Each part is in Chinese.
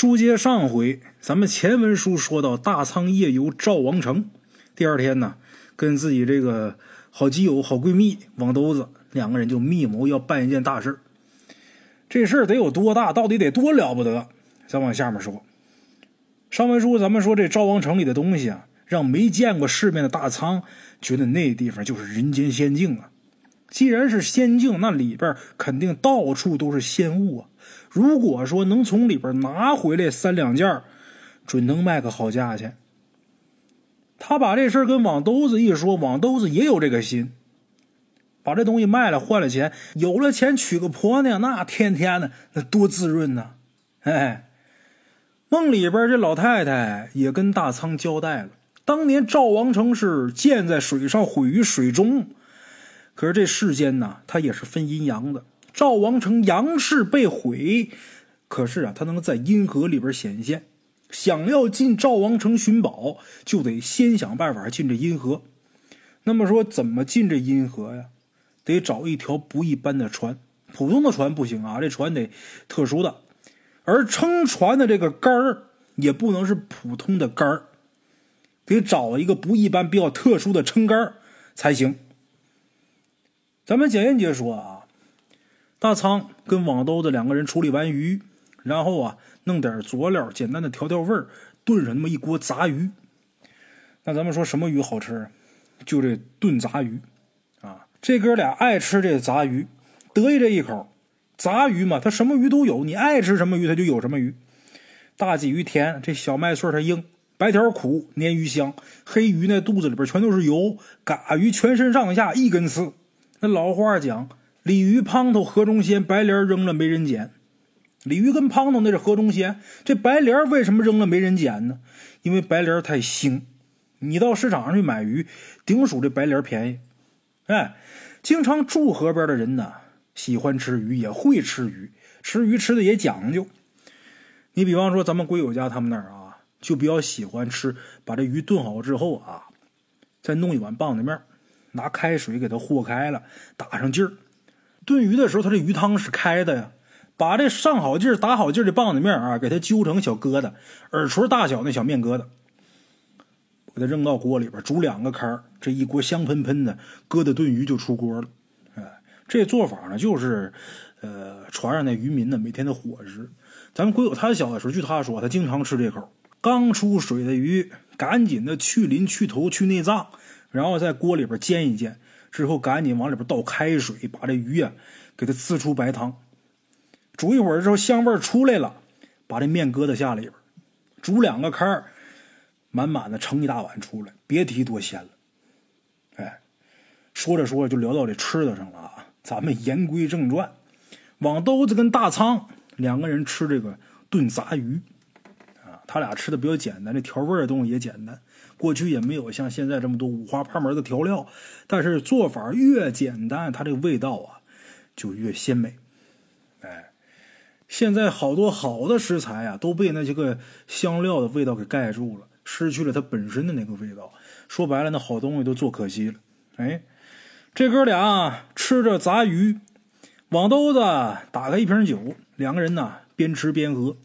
书接上回，咱们前文书说到大仓夜游赵王城，第二天呢，跟自己这个好基友、好闺蜜王兜子两个人就密谋要办一件大事这事儿得有多大？到底得多了不得？咱往下面说。上文书咱们说这赵王城里的东西啊，让没见过世面的大仓觉得那地方就是人间仙境啊。既然是仙境，那里边肯定到处都是仙物啊。如果说能从里边拿回来三两件准能卖个好价钱。他把这事跟网兜子一说，网兜子也有这个心，把这东西卖了换了钱，有了钱娶个婆娘，那天天的那多滋润呐！哎，梦里边这老太太也跟大仓交代了，当年赵王城是建在水上，毁于水中。可是这世间呢，它也是分阴阳的。赵王城阳世被毁，可是啊，他能在阴河里边显现。想要进赵王城寻宝，就得先想办法进这阴河。那么说，怎么进这阴河呀？得找一条不一般的船，普通的船不行啊，这船得特殊的。而撑船的这个杆儿也不能是普通的杆儿，得找一个不一般、比较特殊的撑杆才行。咱们简言结说啊。大仓跟网兜子两个人处理完鱼，然后啊，弄点佐料，简单的调调味儿，炖上那么一锅杂鱼。那咱们说什么鱼好吃？就这炖杂鱼啊！这哥俩爱吃这杂鱼，得意这一口。杂鱼嘛，它什么鱼都有，你爱吃什么鱼，它就有什么鱼。大鲫鱼甜，这小麦穗它硬，白条苦，鲶鱼香，黑鱼那肚子里边全都是油，嘎鱼全身上下一根刺。那老话讲。鲤鱼、胖头河中仙，白莲扔了没人捡。鲤鱼跟胖头那是河中仙，这白莲为什么扔了没人捡呢？因为白莲太腥。你到市场上去买鱼，顶属这白莲便宜。哎，经常住河边的人呢，喜欢吃鱼，也会吃鱼，吃鱼吃的也讲究。你比方说咱们龟友家他们那儿啊，就比较喜欢吃，把这鱼炖好之后啊，再弄一碗棒子面，拿开水给它和开了，打上劲儿。炖鱼的时候，它这鱼汤是开的呀。把这上好劲儿、打好劲儿的棒子面啊，给它揪成小疙瘩，耳垂大小那小面疙瘩，给它扔到锅里边煮两个开这一锅香喷喷的疙瘩炖鱼就出锅了。哎，这做法呢，就是呃，船上那渔民呢每天的伙食。咱们鬼友他小的时候，据他说，他经常吃这口。刚出水的鱼，赶紧的去鳞、去头、去内脏，然后在锅里边煎一煎。之后赶紧往里边倒开水，把这鱼啊给它呲出白汤，煮一会儿之后香味出来了，把这面疙瘩下里边，煮两个开满满的盛一大碗出来，别提多鲜了。哎，说着说着就聊到这吃的上了啊。咱们言归正传，网兜子跟大仓两个人吃这个炖杂鱼啊，他俩吃的比较简单，这调味的东西也简单。过去也没有像现在这么多五花八门的调料，但是做法越简单，它这个味道啊就越鲜美。哎，现在好多好的食材啊都被那些个香料的味道给盖住了，失去了它本身的那个味道。说白了，那好东西都做可惜了。哎，这哥俩吃着杂鱼，网兜子打开一瓶酒，两个人呢边吃边喝。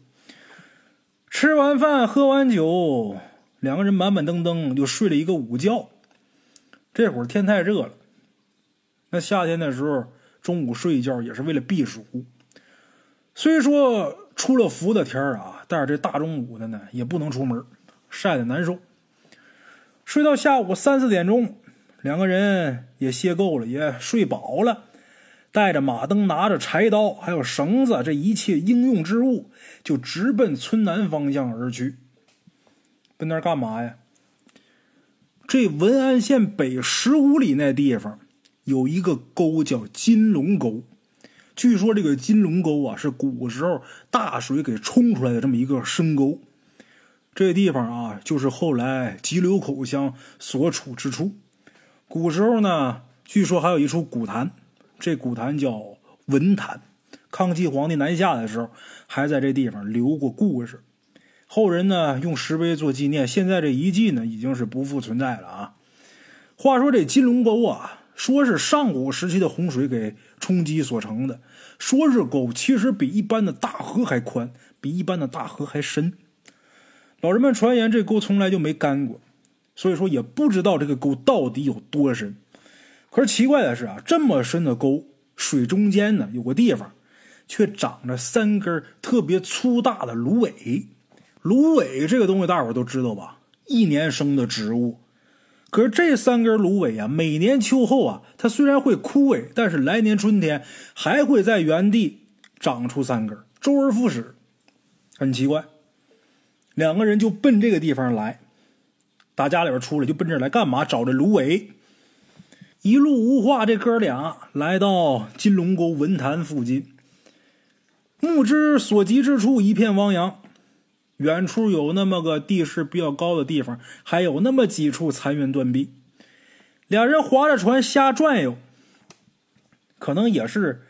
吃完饭，喝完酒。两个人满满登登就睡了一个午觉。这会儿天太热了，那夏天的时候中午睡一觉也是为了避暑。虽说出了伏的天啊，但是这大中午的呢也不能出门，晒得难受。睡到下午三四点钟，两个人也歇够了，也睡饱了，带着马灯，拿着柴刀，还有绳子，这一切应用之物，就直奔村南方向而去。奔那儿干嘛呀？这文安县北十五里那地方有一个沟叫金龙沟，据说这个金龙沟啊是古时候大水给冲出来的这么一个深沟。这地方啊就是后来急流口乡所处之处。古时候呢，据说还有一处古坛，这古坛叫文坛。康熙皇帝南下的时候，还在这地方留过故事。后人呢用石碑做纪念，现在这遗迹呢已经是不复存在了啊。话说这金龙沟啊，说是上古时期的洪水给冲击所成的，说是沟，其实比一般的大河还宽，比一般的大河还深。老人们传言这沟从来就没干过，所以说也不知道这个沟到底有多深。可是奇怪的是啊，这么深的沟，水中间呢有个地方，却长着三根特别粗大的芦苇。芦苇这个东西大伙都知道吧？一年生的植物。可是这三根芦苇啊，每年秋后啊，它虽然会枯萎，但是来年春天还会在原地长出三根，周而复始。很奇怪，两个人就奔这个地方来，打家里边出来就奔这来干嘛？找这芦苇。一路无话，这哥俩来到金龙沟文坛附近，目之所及之处一片汪洋。远处有那么个地势比较高的地方，还有那么几处残垣断壁。俩人划着船瞎转悠，可能也是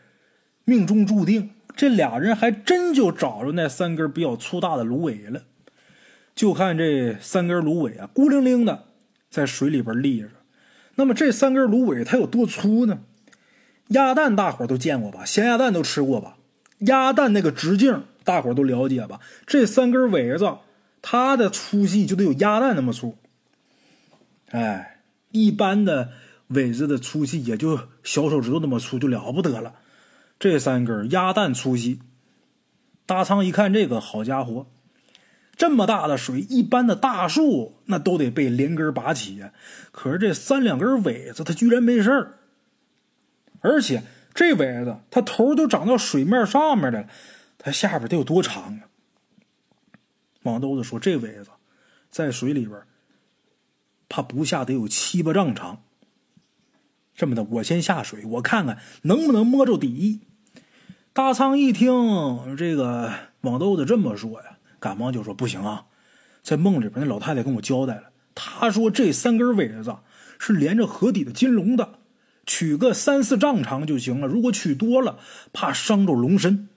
命中注定。这俩人还真就找着那三根比较粗大的芦苇了。就看这三根芦苇啊，孤零零的在水里边立着。那么这三根芦苇它有多粗呢？鸭蛋大伙都见过吧？咸鸭蛋都吃过吧？鸭蛋那个直径。大伙都了解吧？这三根苇子，它的粗细就得有鸭蛋那么粗。哎，一般的苇子的粗细也就小手指头那么粗，就了不得了。这三根鸭蛋粗细。大仓一看这个，好家伙，这么大的水，一般的大树那都得被连根拔起呀。可是这三两根苇子，它居然没事儿。而且这苇子，它头都长到水面上面了。它下边得有多长啊？王兜子说：“这苇子在水里边，怕不下得有七八丈长。这么的，我先下水，我看看能不能摸着底。”大仓一听这个王兜子这么说呀，赶忙就说：“不行啊，在梦里边那老太太跟我交代了，她说这三根苇子是连着河底的金龙的，取个三四丈长就行了。如果取多了，怕伤着龙身。”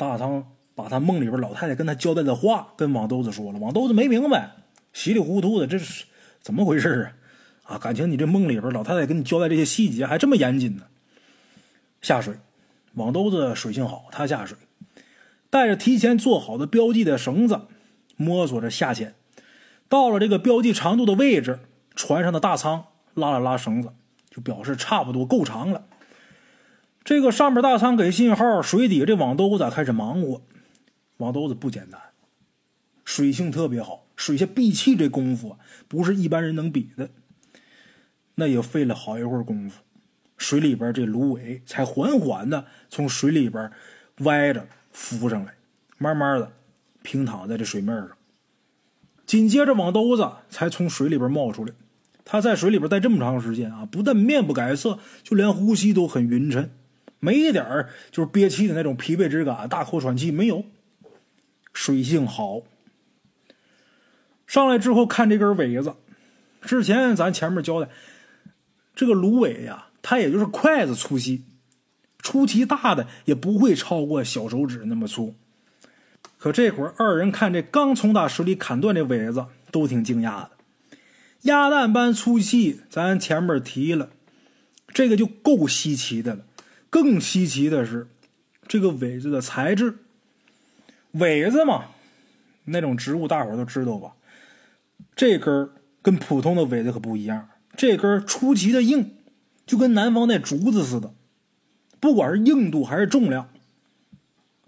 大仓把他梦里边老太太跟他交代的话跟王兜子说了，王兜子没明白，稀里糊涂的，这是怎么回事啊？啊，感情你这梦里边老太太跟你交代这些细节还这么严谨呢？下水，王兜子水性好，他下水，带着提前做好的标记的绳子，摸索着下潜，到了这个标记长度的位置，船上的大仓拉了拉绳子，就表示差不多够长了。这个上面大仓给信号，水底这网兜子开始忙活。网兜子不简单，水性特别好，水下闭气这功夫不是一般人能比的。那也费了好一会儿功夫，水里边这芦苇才缓缓的从水里边歪着浮上来，慢慢的平躺在这水面上。紧接着网兜子才从水里边冒出来。他在水里边待这么长时间啊，不但面不改色，就连呼吸都很匀称。没一点就是憋气的那种疲惫之感，大口喘气没有，水性好。上来之后看这根苇子，之前咱前面交代，这个芦苇呀，它也就是筷子粗细，出奇大的也不会超过小手指那么粗。可这会儿二人看这刚从他手里砍断这苇子，都挺惊讶的，鸭蛋般粗细，咱前面提了，这个就够稀奇的了。更稀奇的是，这个苇子的材质。苇子嘛，那种植物大伙都知道吧？这根跟普通的苇子可不一样，这根出奇的硬，就跟南方那竹子似的。不管是硬度还是重量，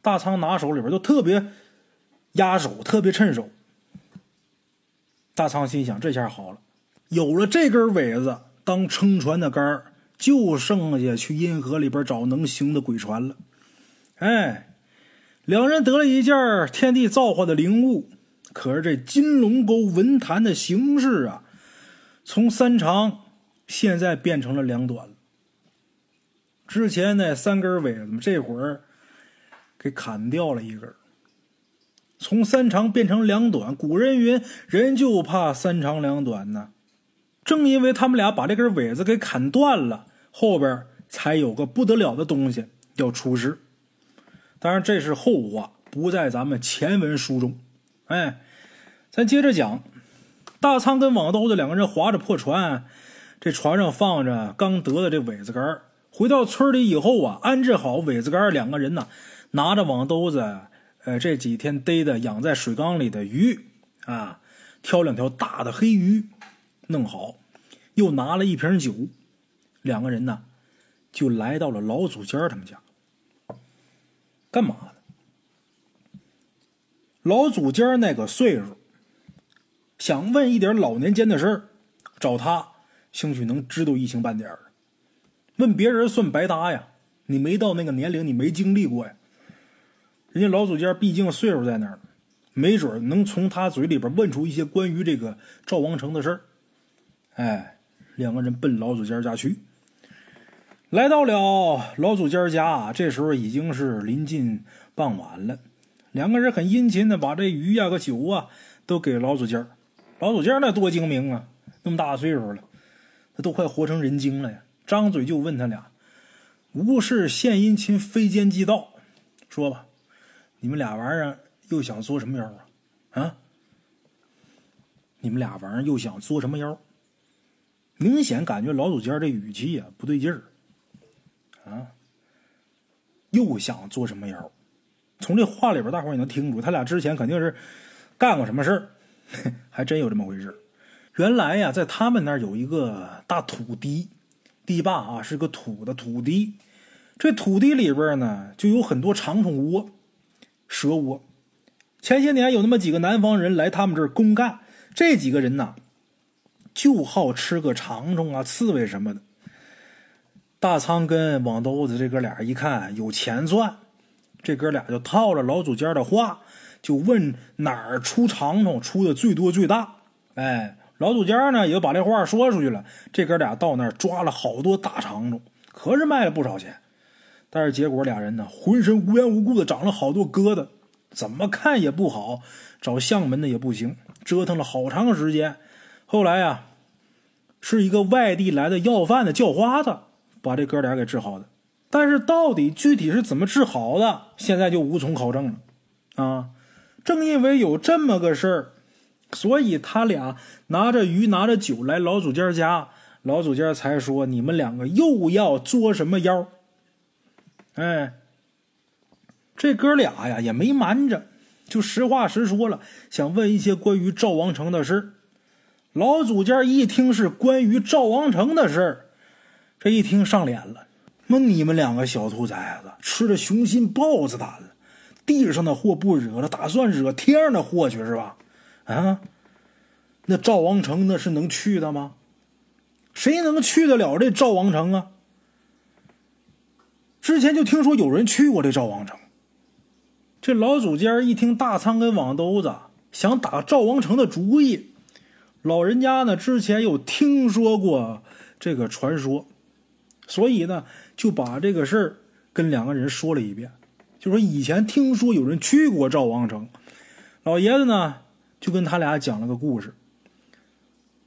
大仓拿手里边都特别压手，特别趁手。大仓心想：这下好了，有了这根苇子当撑船的杆儿。就剩下去阴河里边找能行的鬼船了。哎，两人得了一件天地造化的灵物。可是这金龙沟文坛的形势啊，从三长现在变成了两短了。之前那三根尾子，这会儿给砍掉了一根。从三长变成两短，古人云：“人就怕三长两短呢。”正因为他们俩把这根尾子给砍断了。后边才有个不得了的东西要出世，当然这是后话，不在咱们前文书中。哎，咱接着讲，大仓跟网兜子两个人划着破船，这船上放着刚得的这苇子杆回到村里以后啊，安置好苇子杆两个人呢拿着网兜子呃，这几天逮的养在水缸里的鱼啊，挑两条大的黑鱼，弄好，又拿了一瓶酒，两个人呢，就来到了老祖家他们家。干嘛呢？老祖家那个岁数，想问一点老年间的事儿，找他兴许能知道一星半点儿。问别人算白搭呀，你没到那个年龄，你没经历过呀。人家老祖家毕竟岁数在那儿，没准能从他嘴里边问出一些关于这个赵王成的事儿。哎，两个人奔老祖家家去，来到了老祖家家，这时候已经是临近傍晚了。两个人很殷勤的把这鱼呀、个酒啊都给老祖家。老祖家那多精明啊，那么大岁数了，那都快活成人精了呀，张嘴就问他俩：“无事献殷勤，非奸即盗。”说吧。你们俩玩意儿又想作什么妖啊？啊！你们俩玩意儿又想作什么妖？明显感觉老祖家这语气呀不对劲儿啊！又想做什么妖？从这话里边，大伙也能听出，他俩之前肯定是干过什么事儿，还真有这么回事。原来呀，在他们那儿有一个大土地，堤坝啊，是个土的土地。这土地里边呢，就有很多长虫窝。蛇窝，前些年有那么几个南方人来他们这儿公干，这几个人呢，就好吃个长虫啊、刺猬什么的。大仓跟网兜子这哥俩一看有钱赚，这哥俩就套了老祖家的话，就问哪儿出长虫出的最多最大。哎，老祖家呢也把这话说出去了。这哥俩到那儿抓了好多大长虫，可是卖了不少钱。但是结果俩人呢，浑身无缘无故的长了好多疙瘩，怎么看也不好，找相门的也不行，折腾了好长时间。后来呀，是一个外地来的要饭的叫花子把这哥俩给治好的。但是到底具体是怎么治好的，现在就无从考证了。啊，正因为有这么个事儿，所以他俩拿着鱼拿着酒来老祖家家，老祖家才说你们两个又要作什么妖。哎，这哥俩呀也没瞒着，就实话实说了，想问一些关于赵王成的事老祖家一听是关于赵王成的事这一听上脸了。那你们两个小兔崽子吃了雄心豹子胆了，地上的祸不惹了，打算惹天上的祸去是吧？啊，那赵王成那是能去的吗？谁能去得了这赵王成啊？之前就听说有人去过这赵王城，这老祖家一听大仓跟网兜子想打赵王城的主意，老人家呢之前有听说过这个传说，所以呢就把这个事儿跟两个人说了一遍，就说以前听说有人去过赵王城，老爷子呢就跟他俩讲了个故事，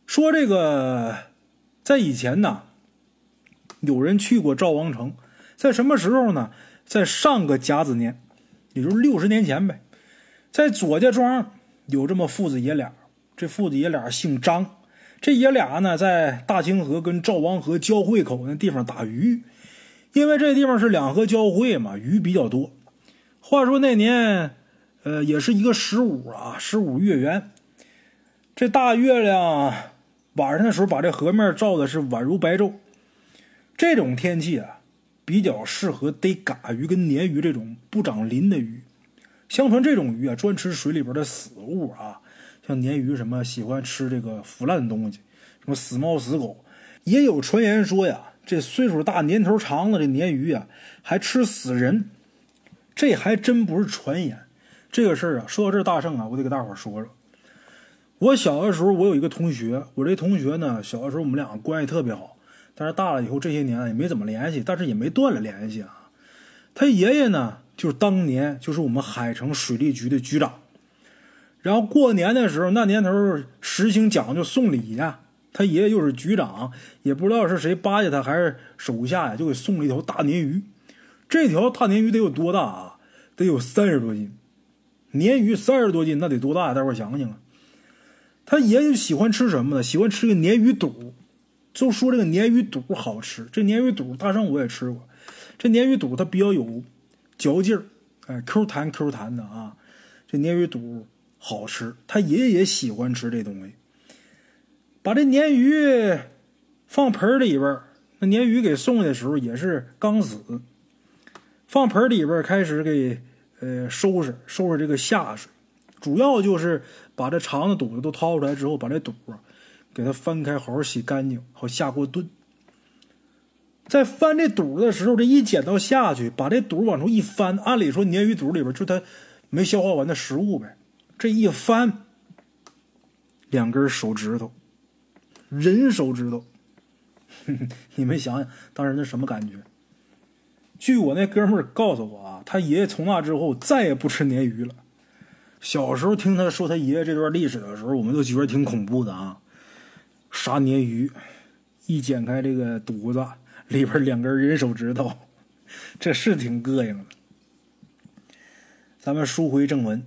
说这个在以前呢有人去过赵王城。在什么时候呢？在上个甲子年，也就是六十年前呗，在左家庄有这么父子爷俩。这父子爷俩姓张，这爷俩呢在大清河跟赵王河交汇口那地方打鱼，因为这地方是两河交汇嘛，鱼比较多。话说那年，呃，也是一个十五啊，十五月圆，这大月亮晚上的时候把这河面照的是宛如白昼。这种天气啊。比较适合逮嘎鱼跟鲶鱼这种不长鳞的鱼。相传这种鱼啊，专吃水里边的死物啊，像鲶鱼什么喜欢吃这个腐烂的东西，什么死猫死狗。也有传言说呀，这岁数大、年头长的这鲶鱼啊，还吃死人。这还真不是传言。这个事儿啊，说到这大圣啊，我得给大伙说说。我小的时候，我有一个同学，我这同学呢，小的时候我们俩关系特别好。但是大了以后，这些年也没怎么联系，但是也没断了联系啊。他爷爷呢，就是当年就是我们海城水利局的局长。然后过年的时候，那年头实行讲究送礼呀，他爷爷又是局长，也不知道是谁巴结他还是手下呀，就给送了一条大鲶鱼。这条大鲶鱼得有多大啊？得有三十多斤。鲶鱼三十多斤，那得多大？待会儿想想啊。他爷爷喜欢吃什么呢？喜欢吃个鲶鱼肚。就说这个鲶鱼肚好吃，这鲶鱼肚大圣我也吃过，这鲶鱼肚它比较有嚼劲儿哎，Q 弹 Q 弹的啊。这鲶鱼肚好吃，他爷爷也喜欢吃这东西。把这鲶鱼放盆里边，那鲶鱼给送的时候也是刚死，放盆里边开始给呃收拾收拾这个下水，主要就是把这肠子肚子都掏出来之后，把这肚啊给它翻开，好好洗干净，好下锅炖。在翻这肚的时候，这一剪刀下去，把这肚往出一翻，按理说鲶鱼肚里边就它没消化完的食物呗。这一翻，两根手指头，人手指头，你们想想当时那什么感觉？据我那哥们儿告诉我啊，他爷爷从那之后再也不吃鲶鱼了。小时候听他说他爷爷这段历史的时候，我们都觉得挺恐怖的啊。杀鲶鱼，一剪开这个肚子。里边两根人手指头，这是挺膈应的。咱们书回正文，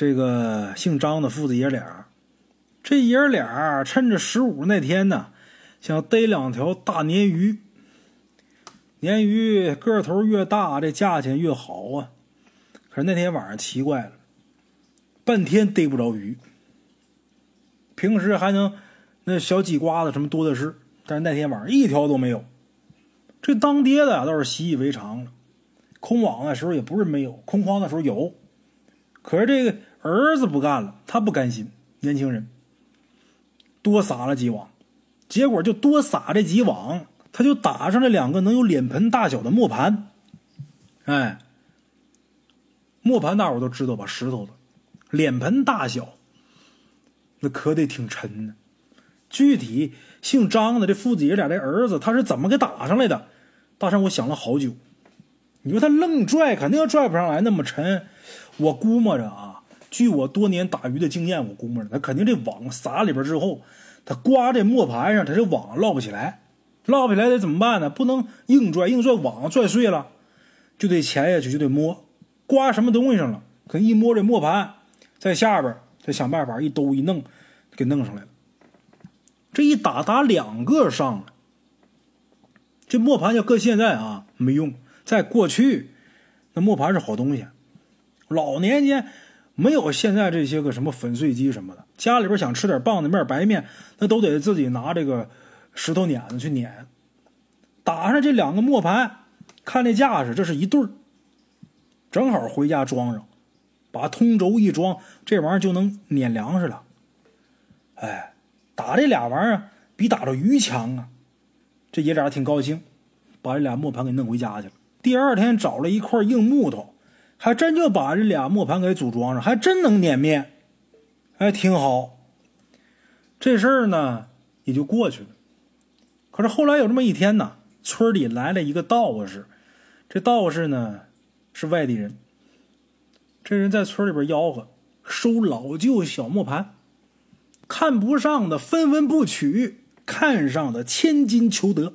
这个姓张的父子爷俩，这爷俩趁着十五那天呢，想逮两条大鲶鱼。鲶鱼个头越大，这价钱越好啊。可是那天晚上奇怪了，半天逮不着鱼。平时还能那小鲫瓜子什么多的是。但是那天晚上一条都没有，这当爹的倒是习以为常了。空网的时候也不是没有，空筐的时候有。可是这个儿子不干了，他不甘心，年轻人多撒了几网，结果就多撒这几网，他就打上了两个能有脸盆大小的磨盘。哎，磨盘大伙都知道吧？石头的，脸盆大小，那可得挺沉呢。具体姓张的这父子爷俩这儿子，他是怎么给打上来的？大山，我想了好久。你说他愣拽，肯定拽不上来那么沉。我估摸着啊，据我多年打鱼的经验，我估摸着他肯定这网撒里边之后，他刮这磨盘上，他这网捞不起来，捞不起来得怎么办呢？不能硬拽，硬拽网拽碎了，就得潜下去，就得摸，刮什么东西上了？可一摸这磨盘在下边，再想办法一兜一弄，给弄上来了。这一打打两个上了，这磨盘要搁现在啊没用，在过去，那磨盘是好东西。老年间没有现在这些个什么粉碎机什么的，家里边想吃点棒子面、白面，那都得自己拿这个石头碾子去碾。打上这两个磨盘，看这架势，这是一对儿，正好回家装上，把通轴一装，这玩意儿就能碾粮食了。哎。打这俩玩意儿比打着鱼强啊！这爷俩挺高兴，把这俩磨盘给弄回家去了。第二天找了一块硬木头，还真就把这俩磨盘给组装上，还真能碾面，哎，挺好。这事儿呢也就过去了。可是后来有这么一天呢，村里来了一个道士，这道士呢是外地人，这人在村里边吆喝收老旧小磨盘。看不上的分文不取，看上的千金求得。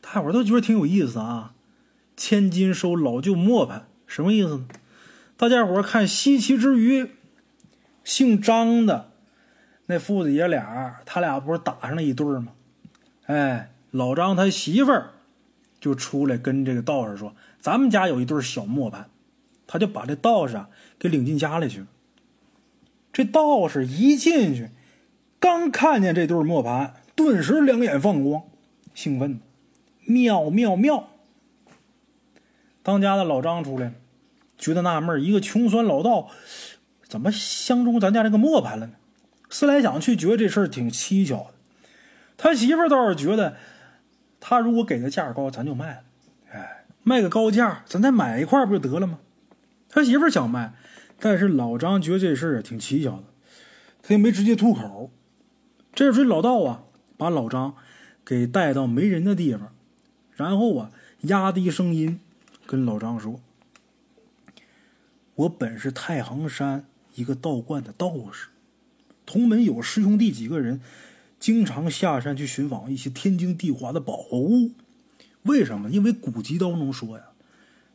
大伙都觉得挺有意思啊！千金收老旧磨盘，什么意思呢？大家伙看稀奇之余，姓张的那父子爷俩，他俩不是打上了一对吗？哎，老张他媳妇儿就出来跟这个道士说：“咱们家有一对小磨盘。”他就把这道士啊给领进家里去了。这道士一进去，刚看见这对磨盘，顿时两眼放光，兴奋，妙妙妙！当家的老张出来，觉得纳闷一个穷酸老道，怎么相中咱家这个磨盘了呢？思来想去，觉得这事儿挺蹊跷的。他媳妇倒是觉得，他如果给的价高，咱就卖了。哎，卖个高价，咱再买一块不就得了吗？他媳妇想卖。但是老张觉得这事儿挺蹊跷的，他也没直接吐口。这时老道啊，把老张给带到没人的地方，然后啊，压低声音跟老张说：“我本是太行山一个道观的道士，同门有师兄弟几个人，经常下山去寻访一些天经地华的宝物。为什么？因为古籍当中说呀，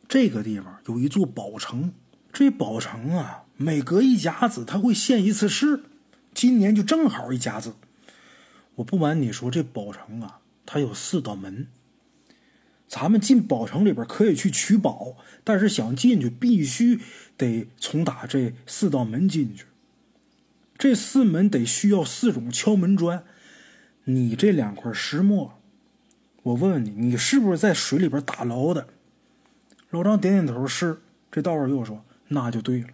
这个地方有一座宝城。”这宝城啊，每隔一甲子他会现一次世，今年就正好一甲子。我不瞒你说，这宝城啊，它有四道门，咱们进宝城里边可以去取宝，但是想进去必须得从打这四道门进去。这四门得需要四种敲门砖。你这两块石墨，我问问你，你是不是在水里边打捞的？老张点点头，是。这道士又说：“那就对了，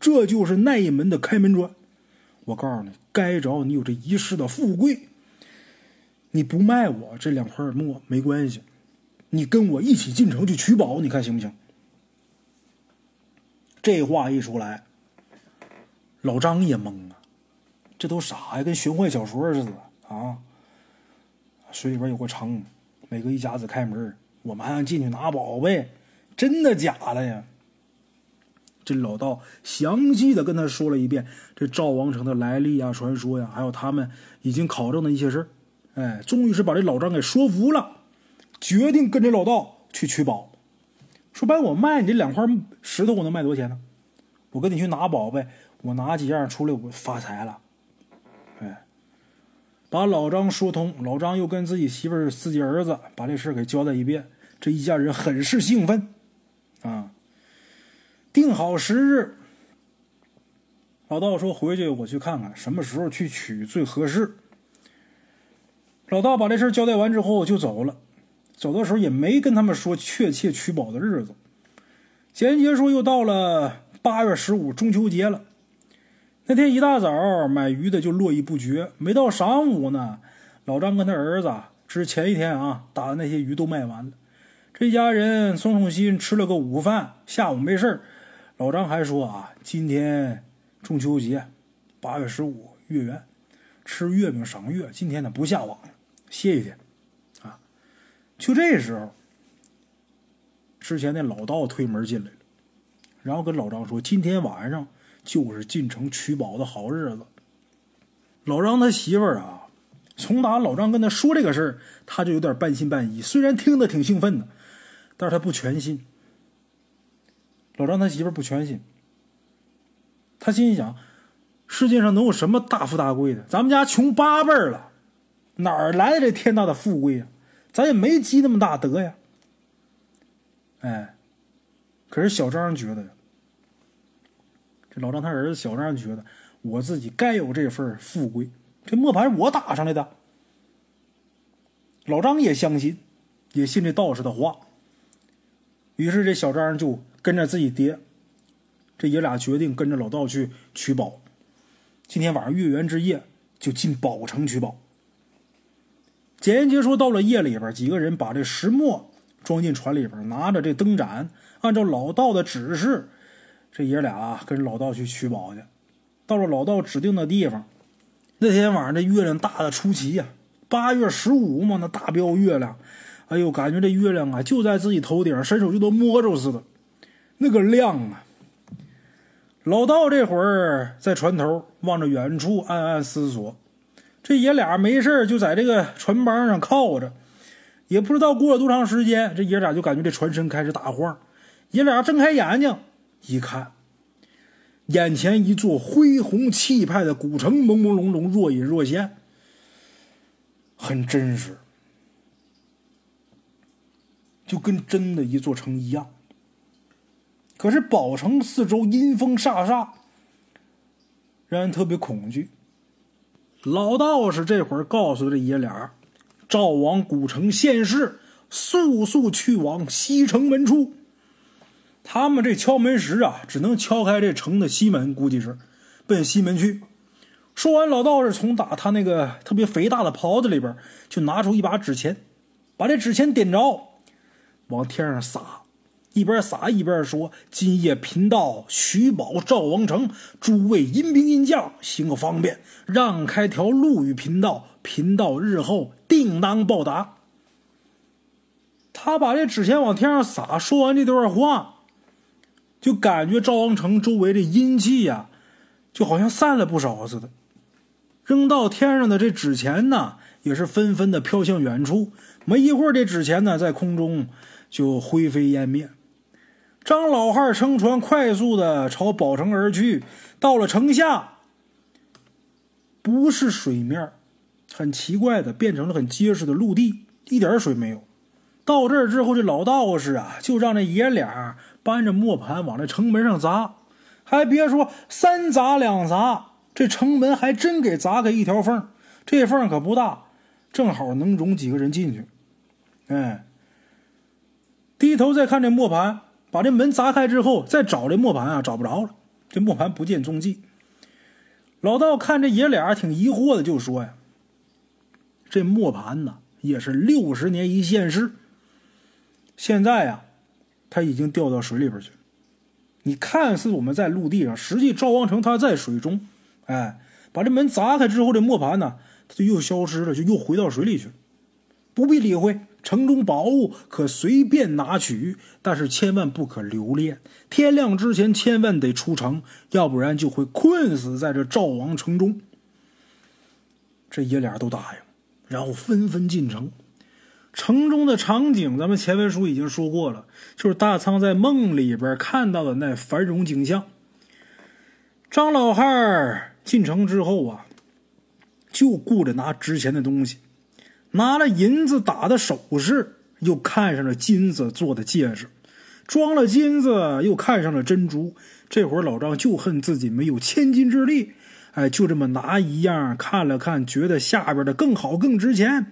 这就是那一门的开门砖。我告诉你，该着你有这一世的富贵。你不卖我这两块墨没关系。”你跟我一起进城去取宝，你看行不行？这话一出来，老张也懵啊，这都啥呀？跟玄幻小说似的啊！水里边有个城，每个一家子开门，我们还想进去拿宝贝，真的假的呀？这老道详细的跟他说了一遍这赵王城的来历啊、传说呀，还有他们已经考证的一些事儿。哎，终于是把这老张给说服了。决定跟着老道去取宝。说白，我卖你这两块石头，我能卖多少钱呢？我跟你去拿宝贝，我拿几样出来，我发财了。哎，把老张说通，老张又跟自己媳妇儿、自己儿子把这事给交代一遍，这一家人很是兴奋。啊，定好时日，老道说回去我去看看什么时候去取最合适。老道把这事交代完之后就走了。走的时候也没跟他们说确切取宝的日子。简言结束，又到了八月十五中秋节了。那天一大早买鱼的就络绎不绝，没到晌午呢，老张跟他儿子之前一天啊打的那些鱼都卖完了。这家人松松心吃了个午饭，下午没事老张还说啊，今天中秋节，八月十五月圆，吃月饼赏月。今天呢不下网了，歇一天。就这时候，之前那老道推门进来了，然后跟老张说：“今天晚上就是进城取宝的好日子。”老张他媳妇儿啊，从打老张跟他说这个事儿，他就有点半信半疑。虽然听得挺兴奋的，但是他不全信。老张他媳妇儿不全信，他心想：世界上能有什么大富大贵的？咱们家穷八辈儿了，哪来的这天大的富贵呀？咱也没积那么大德呀，哎，可是小张觉得，这老张他儿子小张觉得，我自己该有这份富贵，这磨盘我打上来的。老张也相信，也信这道士的话。于是这小张就跟着自己爹，这爷俩决定跟着老道去取宝。今天晚上月圆之夜，就进宝城取宝。简言结说，到了夜里边，几个人把这石磨装进船里边，拿着这灯盏，按照老道的指示，这爷俩跟老道去取宝去。到了老道指定的地方，那天晚上这月亮大的出奇呀，八月十五嘛，那大标月亮，哎呦，感觉这月亮啊就在自己头顶，伸手就能摸着似的，那个亮啊！老道这会儿在船头望着远处，暗暗思索。这爷俩没事就在这个船帮上靠着，也不知道过了多长时间，这爷俩就感觉这船身开始打晃。爷俩睁开眼睛一看，眼前一座恢宏气派的古城，朦朦胧胧，若隐若现，很真实，就跟真的一座城一样。可是宝城四周阴风飒飒，让人特别恐惧。老道士这会儿告诉这爷俩：“赵王古城现世，速速去往西城门处。”他们这敲门时啊，只能敲开这城的西门，估计是奔西门去。说完，老道士从打他那个特别肥大的袍子里边，就拿出一把纸钱，把这纸钱点着，往天上撒。一边撒一边说：“今夜贫道取宝赵王城，诸位阴兵阴将行个方便，让开条路与贫道，贫道日后定当报答。”他把这纸钱往天上撒，说完这段话，就感觉赵王城周围的阴气呀，就好像散了不少似的。扔到天上的这纸钱呢，也是纷纷的飘向远处。没一会儿，这纸钱呢，在空中就灰飞烟灭。张老汉乘船快速的朝宝城而去，到了城下，不是水面，很奇怪的变成了很结实的陆地，一点水没有。到这儿之后，这老道士啊，就让那爷俩搬着磨盘往那城门上砸。还别说，三砸两砸，这城门还真给砸开一条缝。这缝可不大，正好能容几个人进去。哎，低头再看这磨盘，把这门砸开之后，再找这磨盘啊，找不着了，这磨盘不见踪迹。老道看这爷俩挺疑惑的，就说呀：“这磨盘呢，也是六十年一现世。现在呀，他已经掉到水里边去了。你看似我们在陆地上，实际赵王城他在水中。哎，把这门砸开之后，这磨盘呢，它就又消失了，就又回到水里去了。不必理会。”城中宝物可随便拿取，但是千万不可留恋。天亮之前千万得出城，要不然就会困死在这赵王城中。这爷俩都答应，然后纷纷进城。城中的场景，咱们前文书已经说过了，就是大仓在梦里边看到的那繁荣景象。张老汉进城之后啊，就顾着拿值钱的东西。拿了银子打的首饰，又看上了金子做的戒指，装了金子又看上了珍珠。这会儿老张就恨自己没有千金之力，哎，就这么拿一样看了看，觉得下边的更好更值钱，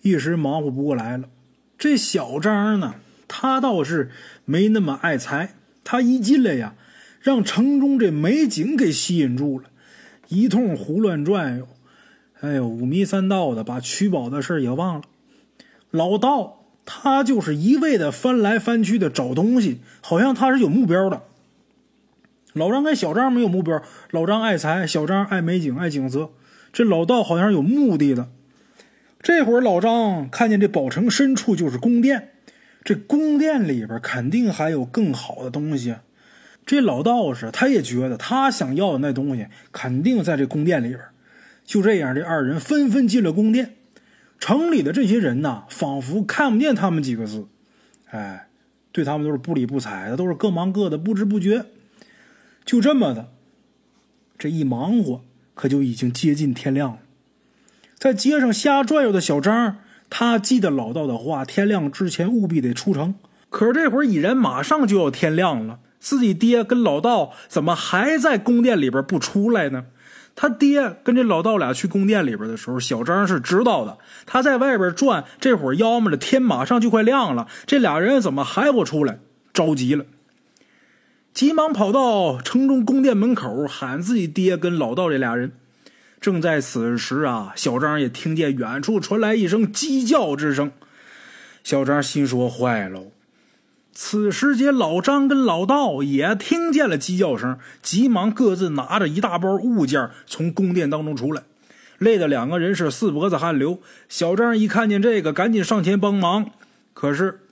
一时忙活不过来了。这小张呢，他倒是没那么爱财，他一进来呀，让城中这美景给吸引住了，一通胡乱转悠。哎呦，五迷三道的，把取宝的事也忘了。老道他就是一味的翻来翻去的找东西，好像他是有目标的。老张跟小张没有目标，老张爱财，小张爱美景，爱景色。这老道好像有目的的。这会儿老张看见这宝城深处就是宫殿，这宫殿里边肯定还有更好的东西。这老道士他也觉得他想要的那东西肯定在这宫殿里边。就这样，这二人纷纷进了宫殿。城里的这些人呐，仿佛看不见他们几个字，哎，对他们都是不理不睬的，都是各忙各的，不知不觉。就这么的，这一忙活，可就已经接近天亮了。在街上瞎转悠的小张，他记得老道的话，天亮之前务必得出城。可是这会儿已然马上就要天亮了，自己爹跟老道怎么还在宫殿里边不出来呢？他爹跟这老道俩去宫殿里边的时候，小张是知道的。他在外边转，这会儿要么的天马上就快亮了，这俩人怎么还不出来？着急了，急忙跑到城中宫殿门口喊自己爹跟老道这俩人。正在此时啊，小张也听见远处传来一声鸡叫之声。小张心说：坏喽！此时节，老张跟老道也听见了鸡叫声，急忙各自拿着一大包物件从宫殿当中出来，累得两个人是四脖子汗流。小张一看见这个，赶紧上前帮忙。可是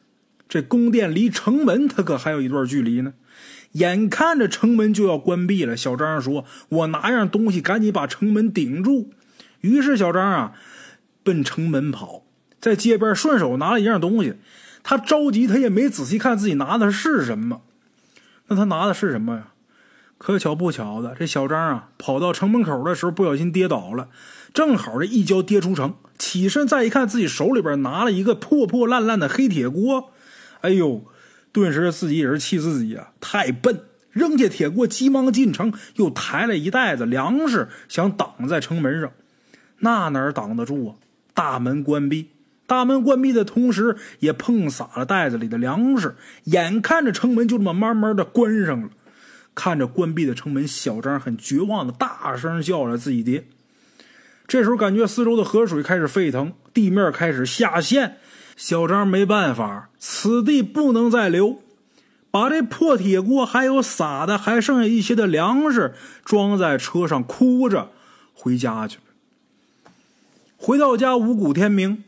这宫殿离城门他可还有一段距离呢，眼看着城门就要关闭了。小张说：“我拿样东西，赶紧把城门顶住。”于是小张啊，奔城门跑，在街边顺手拿了一样东西。他着急，他也没仔细看自己拿的是什么。那他拿的是什么呀？可巧不巧的，这小张啊，跑到城门口的时候不小心跌倒了，正好这一跤跌出城。起身再一看，自己手里边拿了一个破破烂烂的黑铁锅。哎呦，顿时自己也是气自己啊，太笨！扔下铁锅，急忙进城，又抬了一袋子粮食，想挡在城门上。那哪挡得住啊？大门关闭。大门关闭的同时，也碰洒了袋子里的粮食。眼看着城门就这么慢慢的关上了，看着关闭的城门，小张很绝望的大声叫着自己爹。这时候感觉四周的河水开始沸腾，地面开始下陷。小张没办法，此地不能再留，把这破铁锅还有撒的还剩下一些的粮食装在车上，哭着回家去了。回到家，五谷天明。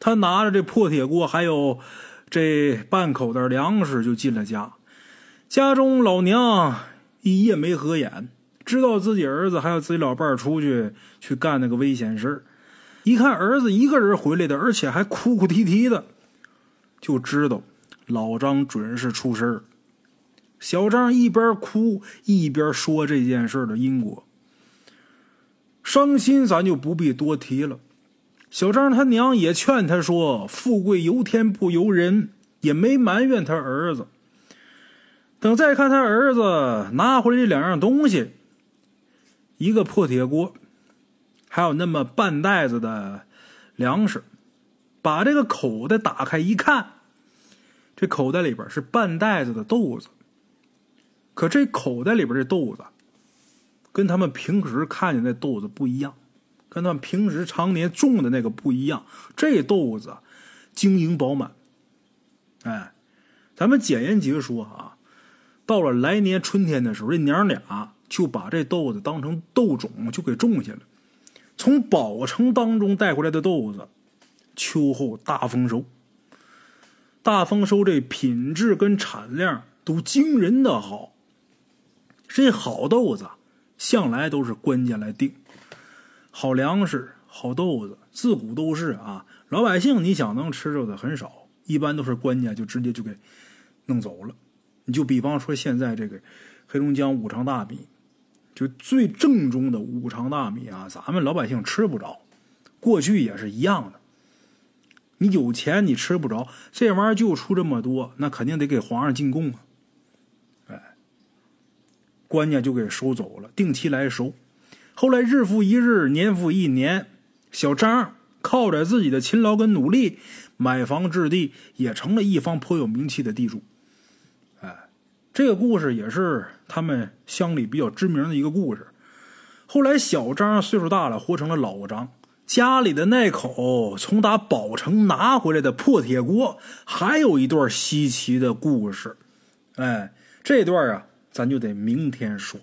他拿着这破铁锅，还有这半口袋粮食，就进了家。家中老娘一夜没合眼，知道自己儿子还有自己老伴儿出去去干那个危险事一看儿子一个人回来的，而且还哭哭啼啼的，就知道老张准是出事儿。小张一边哭一边说这件事的因果。伤心咱就不必多提了。小张他娘也劝他说：“富贵由天不由人。”也没埋怨他儿子。等再看他儿子拿回来这两样东西，一个破铁锅，还有那么半袋子的粮食，把这个口袋打开一看，这口袋里边是半袋子的豆子。可这口袋里边这豆子，跟他们平时看见那豆子不一样，跟他们平时常年种的那个不一样。这豆子晶莹饱满。哎，咱们简言结说啊，到了来年春天的时候，这娘俩就把这豆子当成豆种就给种下了。从宝城当中带回来的豆子，秋后大丰收。大丰收，这品质跟产量都惊人的好。这好豆子向来都是关键来定，好粮食、好豆子，自古都是啊。老百姓你想能吃着的很少。一般都是官家就直接就给弄走了。你就比方说现在这个黑龙江五常大米，就最正宗的五常大米啊，咱们老百姓吃不着。过去也是一样的，你有钱你吃不着，这玩意儿就出这么多，那肯定得给皇上进贡啊。哎，官家就给收走了，定期来收。后来日复一日，年复一年，小张靠着自己的勤劳跟努力。买房置地，也成了一方颇有名气的地主。哎，这个故事也是他们乡里比较知名的一个故事。后来小张岁数大了，活成了老张，家里的那口从打宝城拿回来的破铁锅，还有一段稀奇的故事。哎，这段啊，咱就得明天说。